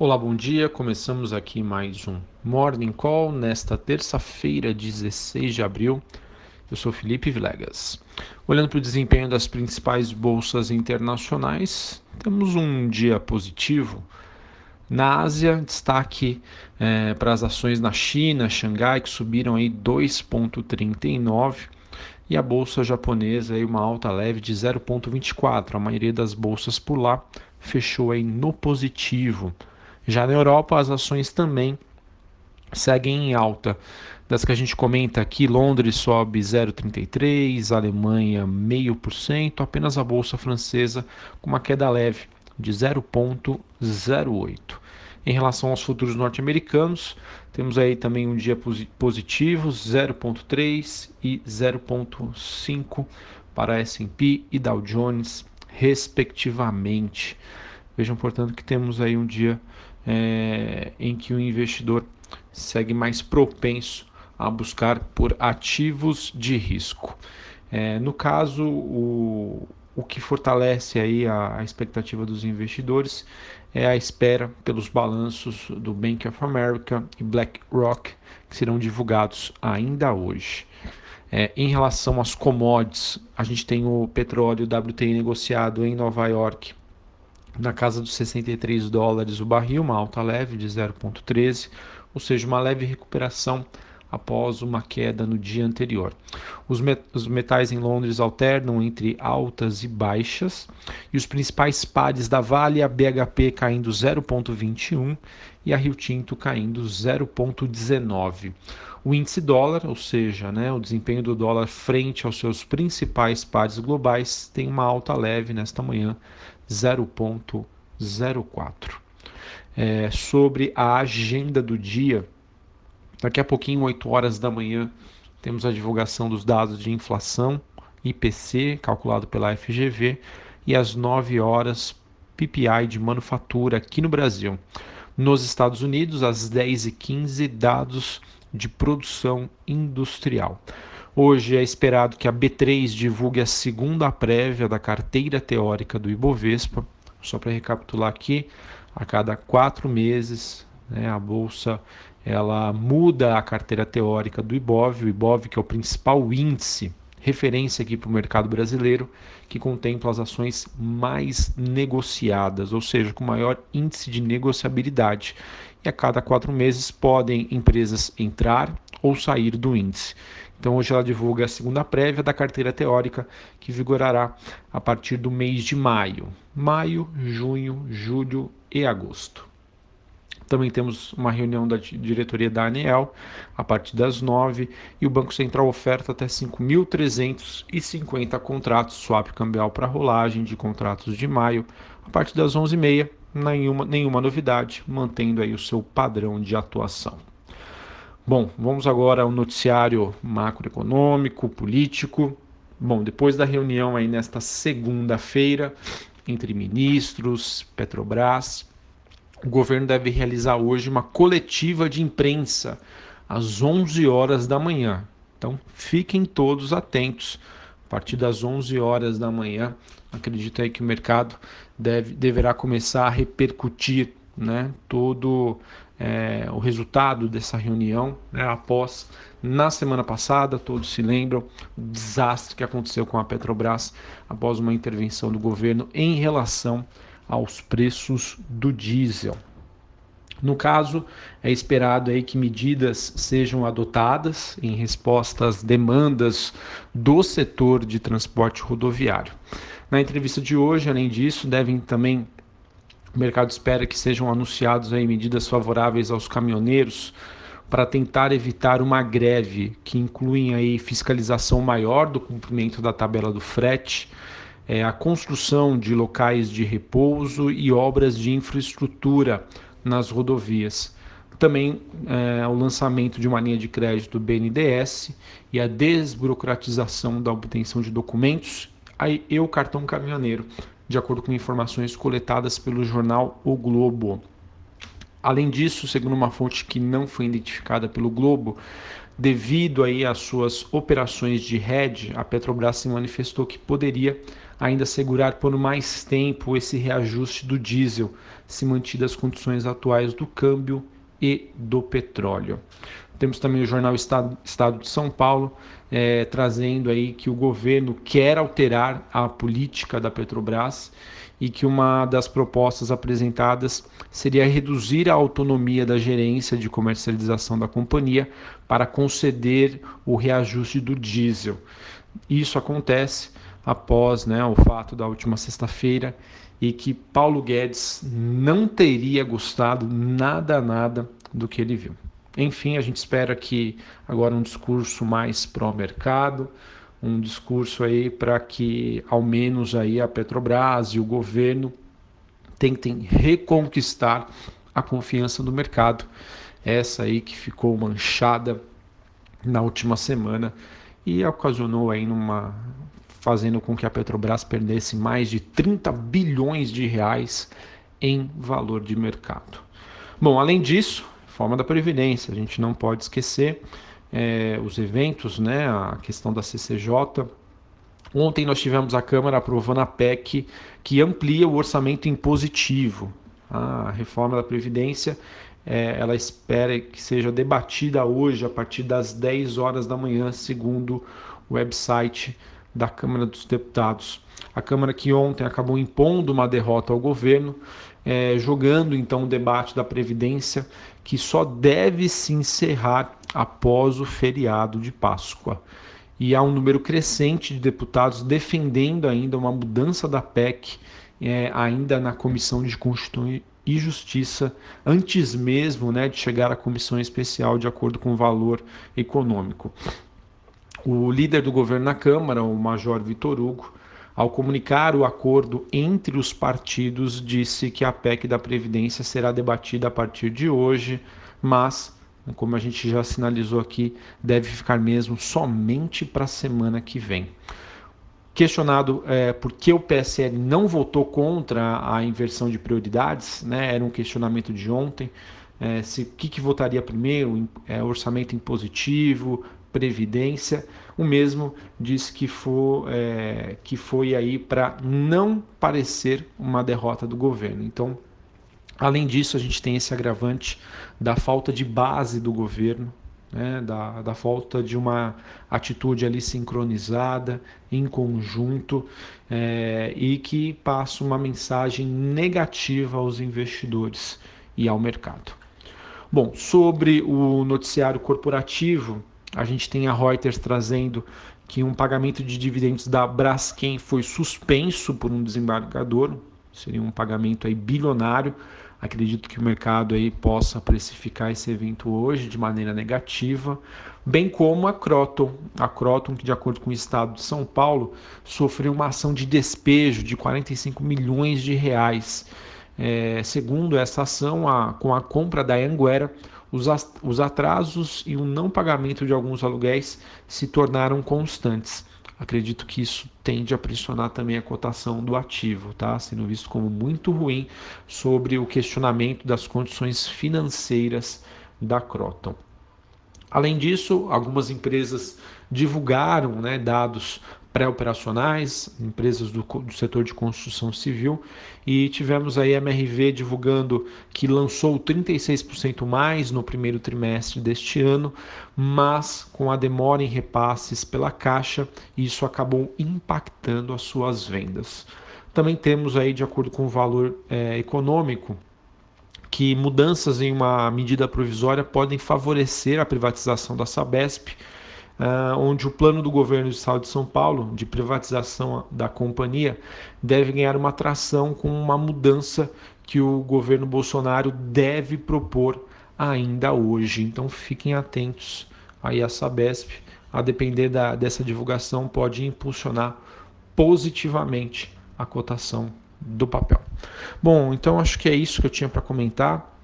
Olá, bom dia. Começamos aqui mais um Morning Call nesta terça-feira, 16 de abril. Eu sou Felipe Vilegas. Olhando para o desempenho das principais bolsas internacionais, temos um dia positivo. Na Ásia, destaque é, para as ações na China, Xangai, que subiram aí 2,39 e a bolsa japonesa aí uma alta leve de 0,24. A maioria das bolsas por lá fechou aí no positivo. Já na Europa, as ações também seguem em alta. Das que a gente comenta aqui, Londres sobe 0,33, Alemanha 0,5%, apenas a bolsa francesa com uma queda leve de 0,08. Em relação aos futuros norte-americanos, temos aí também um dia positivo, 0,3 e 0,5 para S&P e Dow Jones, respectivamente. Vejam, portanto, que temos aí um dia é, em que o investidor segue mais propenso a buscar por ativos de risco. É, no caso, o, o que fortalece aí a, a, expectativa dos investidores é a espera pelos balanços do Bank of America e BlackRock, que serão divulgados ainda hoje. É, em relação às commodities, a gente tem o petróleo WTI negociado em Nova York na casa dos 63 dólares o barril, uma alta leve de 0,13, ou seja, uma leve recuperação após uma queda no dia anterior. Os, met os, metais em Londres alternam entre altas e baixas, e os principais pares da Vale, a BHP caindo 0,21 e a Rio Tinto caindo 0,19. O índice dólar, ou seja, né, o desempenho do dólar frente aos seus principais pares globais, tem uma alta leve nesta manhã, 0,04. É, sobre a agenda do dia, daqui a pouquinho, 8 horas da manhã, temos a divulgação dos dados de inflação, IPC, calculado pela FGV, e às 9 horas, PPI de manufatura aqui no Brasil. Nos Estados Unidos, às 10h15, dados de produção industrial. Hoje é esperado que a B3 divulgue a segunda prévia da carteira teórica do Ibovespa. Só para recapitular aqui, a cada quatro meses né, a bolsa ela muda a carteira teórica do Ibov, o Ibov que é o principal índice referência aqui para o mercado brasileiro, que contempla as ações mais negociadas, ou seja, com maior índice de negociabilidade. E a cada quatro meses podem empresas entrar ou sair do índice. Então hoje ela divulga a segunda prévia da carteira teórica que vigorará a partir do mês de maio. Maio, junho, julho e agosto. Também temos uma reunião da diretoria da ANEEL a partir das 9 e o Banco Central oferta até 5.350 contratos swap cambial para rolagem de contratos de maio a partir das 11h30. Nenhuma, nenhuma novidade, mantendo aí o seu padrão de atuação. Bom, vamos agora ao noticiário macroeconômico, político. Bom, depois da reunião aí nesta segunda-feira entre ministros, Petrobras, o governo deve realizar hoje uma coletiva de imprensa às 11 horas da manhã. Então, fiquem todos atentos. A partir das 11 horas da manhã, acredito aí que o mercado deve, deverá começar a repercutir né, todo é, o resultado dessa reunião né, após, na semana passada, todos se lembram, o desastre que aconteceu com a Petrobras após uma intervenção do governo em relação aos preços do diesel. No caso, é esperado aí que medidas sejam adotadas em resposta às demandas do setor de transporte rodoviário. Na entrevista de hoje, além disso, devem também o mercado espera que sejam anunciados aí medidas favoráveis aos caminhoneiros para tentar evitar uma greve que incluem aí fiscalização maior do cumprimento da tabela do frete, é, a construção de locais de repouso e obras de infraestrutura nas rodovias. Também é, o lançamento de uma linha de crédito BNDES e a desburocratização da obtenção de documentos aí, e o cartão caminhoneiro, de acordo com informações coletadas pelo jornal O Globo. Além disso, segundo uma fonte que não foi identificada pelo Globo, devido aí às suas operações de hedge, a Petrobras se manifestou que poderia ainda segurar por mais tempo esse reajuste do diesel, se mantidas as condições atuais do câmbio e do petróleo. Temos também o jornal Estado, Estado de São Paulo é, trazendo aí que o governo quer alterar a política da Petrobras e que uma das propostas apresentadas seria reduzir a autonomia da gerência de comercialização da companhia para conceder o reajuste do diesel. Isso acontece após né, o fato da última sexta-feira e que Paulo Guedes não teria gostado nada, nada do que ele viu. Enfim, a gente espera que agora um discurso mais pró-mercado, um discurso aí para que ao menos aí a Petrobras e o governo tentem reconquistar a confiança do mercado. Essa aí que ficou manchada na última semana e ocasionou aí numa fazendo com que a Petrobras perdesse mais de 30 bilhões de reais em valor de mercado. Bom, além disso, forma da previdência, a gente não pode esquecer é, os eventos, né, a questão da CCJ. Ontem nós tivemos a Câmara aprovando a PEC que amplia o orçamento impositivo. A reforma da Previdência é, ela espera que seja debatida hoje a partir das 10 horas da manhã, segundo o website da Câmara dos Deputados. A Câmara que ontem acabou impondo uma derrota ao governo, é, jogando então o debate da Previdência, que só deve se encerrar após o feriado de Páscoa. E há um número crescente de deputados defendendo ainda uma mudança da PEC, é, ainda na Comissão de Constituição e Justiça, antes mesmo né, de chegar à comissão especial de acordo com o valor econômico. O líder do governo na Câmara, o Major Vitor Hugo, ao comunicar o acordo entre os partidos, disse que a PEC da Previdência será debatida a partir de hoje, mas, como a gente já sinalizou aqui, deve ficar mesmo somente para a semana que vem. Questionado é, por que o PSL não votou contra a inversão de prioridades, né, era um questionamento de ontem, é, se o que, que votaria primeiro, é, orçamento impositivo, previdência. O mesmo disse que foi, é, que foi aí para não parecer uma derrota do governo. Então, além disso, a gente tem esse agravante da falta de base do governo, né, da, da falta de uma atitude ali sincronizada, em conjunto, é, e que passa uma mensagem negativa aos investidores e ao mercado. Bom, sobre o noticiário corporativo, a gente tem a Reuters trazendo que um pagamento de dividendos da Braskem foi suspenso por um desembargador, seria um pagamento aí bilionário. Acredito que o mercado aí possa precificar esse evento hoje de maneira negativa, bem como a Croton, a Croton que de acordo com o estado de São Paulo sofreu uma ação de despejo de 45 milhões de reais. É, segundo essa ação, a, com a compra da Anguera, os atrasos e o não pagamento de alguns aluguéis se tornaram constantes. Acredito que isso tende a pressionar também a cotação do ativo, tá? Sendo visto como muito ruim sobre o questionamento das condições financeiras da Croton. Além disso, algumas empresas divulgaram né, dados pré-operacionais, empresas do, do, setor de construção civil, e tivemos aí a MRV divulgando que lançou 36% mais no primeiro trimestre deste ano, mas com a demora em repasses pela Caixa, isso acabou impactando as suas vendas. Também temos aí, de acordo com o valor é, econômico, que mudanças em uma medida provisória podem favorecer a privatização da Sabesp, uh, onde o plano do governo do de São Paulo de privatização da companhia deve ganhar uma atração com uma mudança que o governo Bolsonaro deve propor ainda hoje. Então fiquem atentos aí a Sabesp, a depender da, dessa divulgação, pode impulsionar positivamente a cotação do papel. Bom, então acho que é isso que eu tinha para comentar.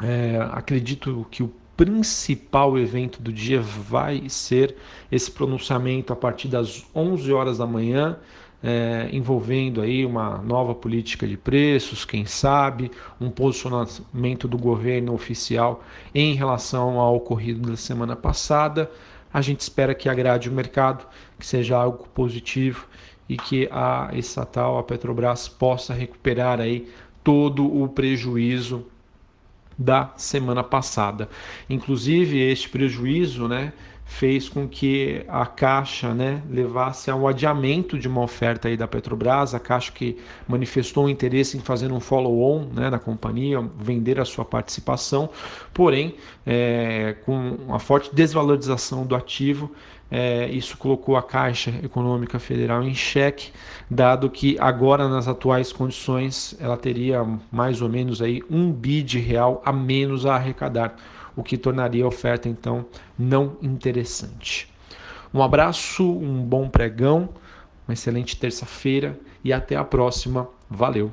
É, acredito que o principal evento do dia vai ser esse pronunciamento a partir das 11 horas da manhã, é, envolvendo aí uma nova política de preços, quem sabe, um posicionamento do governo oficial em relação ao ocorrido da semana passada. A gente espera que agrade o mercado, que seja algo positivo e que a estatal, a Petrobras, possa recuperar aí todo o prejuízo da semana passada. Inclusive, este prejuízo, né, fez com que a Caixa né, levasse ao adiamento de uma oferta aí da Petrobras, a Caixa que manifestou um interesse em fazer um follow-on né, na companhia, vender a sua participação, porém, é, com a forte desvalorização do ativo, é, isso colocou a Caixa Econômica Federal em xeque, dado que agora nas atuais condições ela teria mais ou menos aí um bid real a menos a arrecadar o que tornaria a oferta então não interessante. Um abraço, um bom pregão, uma excelente terça-feira e até a próxima. Valeu!